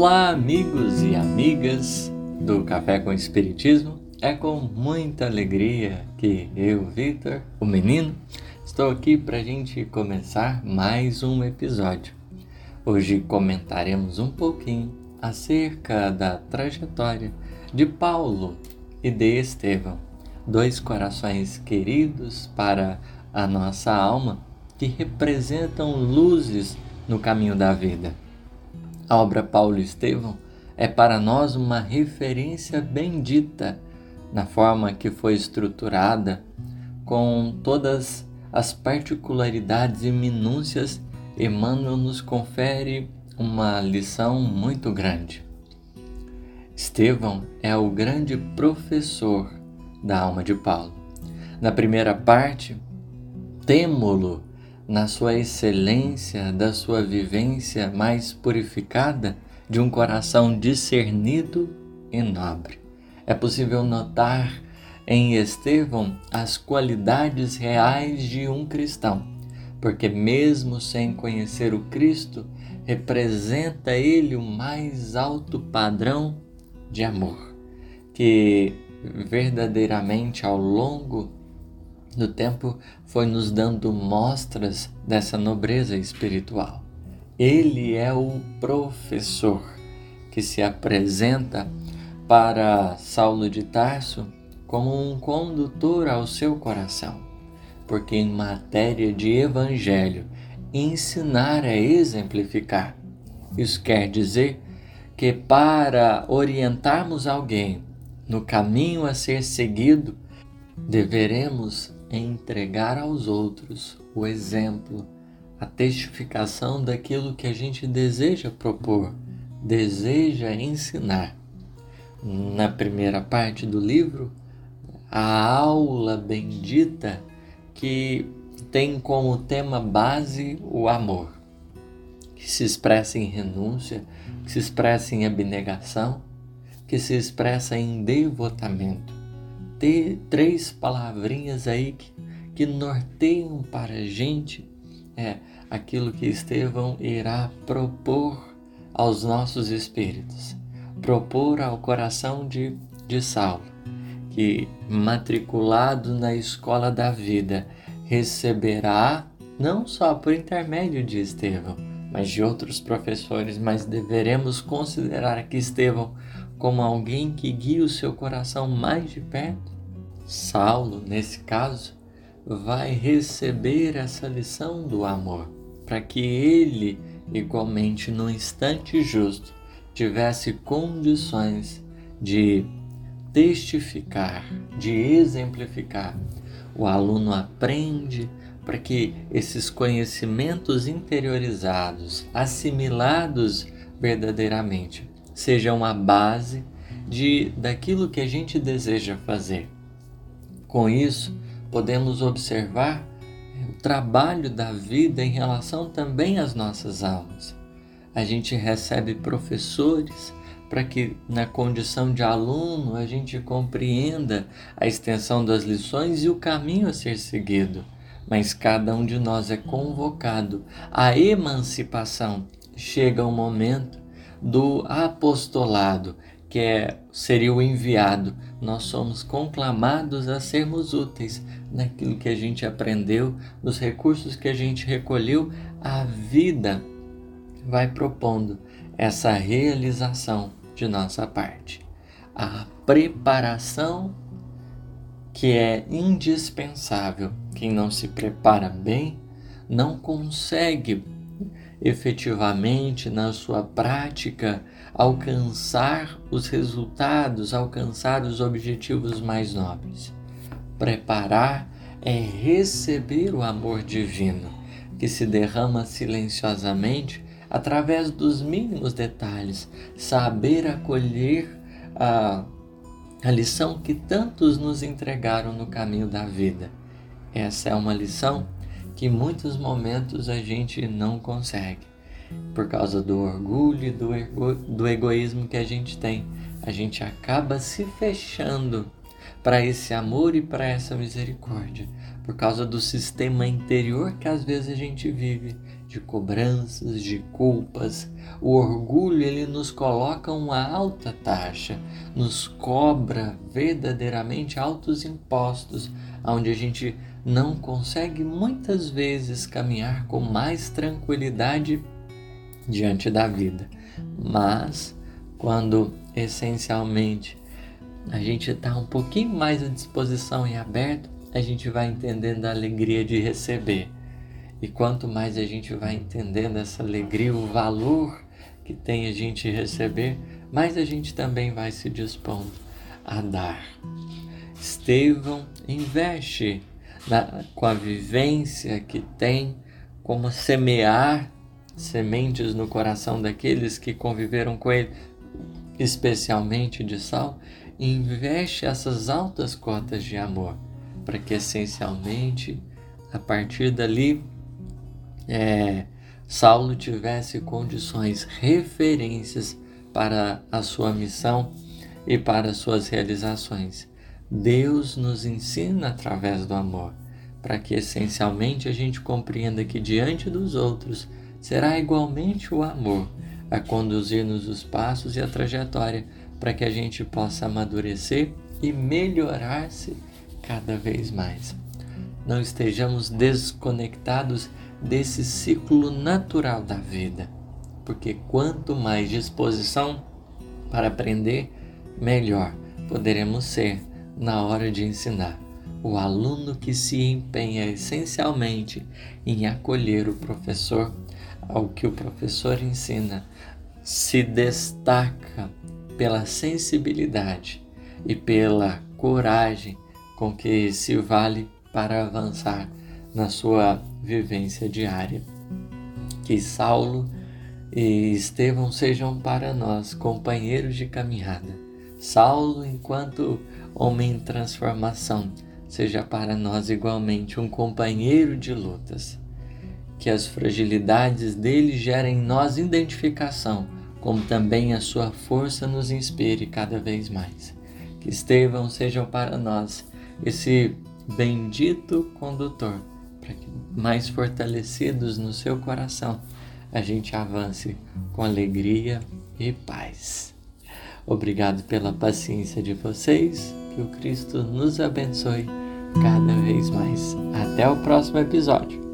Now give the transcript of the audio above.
Olá, amigos e amigas do Café com Espiritismo. É com muita alegria que eu, Victor, o menino, estou aqui para a gente começar mais um episódio. Hoje comentaremos um pouquinho acerca da trajetória de Paulo e de Estevão, dois corações queridos para a nossa alma que representam luzes no caminho da vida. A obra Paulo Estevão é para nós uma referência bendita na forma que foi estruturada, com todas as particularidades e minúcias, Emmanuel nos confere uma lição muito grande. Estevão é o grande professor da alma de Paulo. Na primeira parte, temo-lo na sua excelência da sua vivência mais purificada de um coração discernido e nobre. É possível notar em Estevão as qualidades reais de um cristão, porque, mesmo sem conhecer o Cristo, representa ele o mais alto padrão de amor, que verdadeiramente ao longo do tempo foi nos dando mostras dessa nobreza espiritual. Ele é o professor que se apresenta para Saulo de Tarso como um condutor ao seu coração, porque em matéria de evangelho, ensinar é exemplificar. Isso quer dizer que para orientarmos alguém no caminho a ser seguido, deveremos entregar aos outros o exemplo, a testificação daquilo que a gente deseja propor, deseja ensinar. Na primeira parte do livro, a aula bendita que tem como tema base o amor, que se expressa em renúncia, que se expressa em abnegação, que se expressa em devotamento ter três palavrinhas aí que, que norteiam para a gente é aquilo que Estevão irá propor aos nossos espíritos, propor ao coração de, de Saulo, que matriculado na escola da vida receberá não só por intermédio de Estevão, mas de outros professores, mas deveremos considerar que Estevão como alguém que guia o seu coração mais de perto? Saulo, nesse caso, vai receber essa lição do amor, para que ele, igualmente no instante justo, tivesse condições de testificar, de exemplificar. O aluno aprende para que esses conhecimentos interiorizados, assimilados verdadeiramente, sejam a base de daquilo que a gente deseja fazer. Com isso, podemos observar o trabalho da vida em relação também às nossas almas. A gente recebe professores para que, na condição de aluno, a gente compreenda a extensão das lições e o caminho a ser seguido. Mas cada um de nós é convocado à emancipação. Chega o momento do apostolado, que é, seria o enviado. Nós somos conclamados a sermos úteis naquilo que a gente aprendeu, nos recursos que a gente recolheu. A vida vai propondo essa realização de nossa parte. A preparação que é indispensável. Quem não se prepara bem não consegue efetivamente na sua prática alcançar os resultados, alcançar os objetivos mais nobres. Preparar é receber o amor divino que se derrama silenciosamente através dos mínimos detalhes, saber acolher a, a lição que tantos nos entregaram no caminho da vida. Essa é uma lição que em muitos momentos a gente não consegue por causa do orgulho e do, ego, do egoísmo que a gente tem. A gente acaba se fechando para esse amor e para essa misericórdia, por causa do sistema interior que às vezes a gente vive de cobranças, de culpas. O orgulho ele nos coloca uma alta taxa, nos cobra verdadeiramente altos impostos, onde a gente não consegue muitas vezes caminhar com mais tranquilidade diante da vida. Mas quando essencialmente a gente está um pouquinho mais à disposição e aberto, a gente vai entendendo a alegria de receber. E quanto mais a gente vai entendendo essa alegria, o valor que tem a gente receber, mais a gente também vai se dispondo a dar. Estevão investe na, com a vivência que tem, como semear sementes no coração daqueles que conviveram com ele, especialmente de sal, investe essas altas cotas de amor, para que essencialmente, a partir dali, é, Saulo tivesse condições, referências para a sua missão e para suas realizações. Deus nos ensina através do amor, para que essencialmente a gente compreenda que diante dos outros será igualmente o amor a conduzir-nos os passos e a trajetória para que a gente possa amadurecer e melhorar-se cada vez mais. Não estejamos desconectados desse ciclo natural da vida, porque quanto mais disposição para aprender, melhor poderemos ser na hora de ensinar. O aluno que se empenha essencialmente em acolher o professor ao que o professor ensina se destaca pela sensibilidade e pela coragem com que se vale para avançar na sua vivência diária. Que Saulo e Estevão sejam para nós companheiros de caminhada. Saulo, enquanto homem em transformação, seja para nós igualmente um companheiro de lutas. Que as fragilidades dele gerem em nós identificação, como também a sua força nos inspire cada vez mais. Que Estevão seja para nós esse bendito condutor, para que mais fortalecidos no seu coração a gente avance com alegria e paz. Obrigado pela paciência de vocês, que o Cristo nos abençoe cada vez mais. Até o próximo episódio.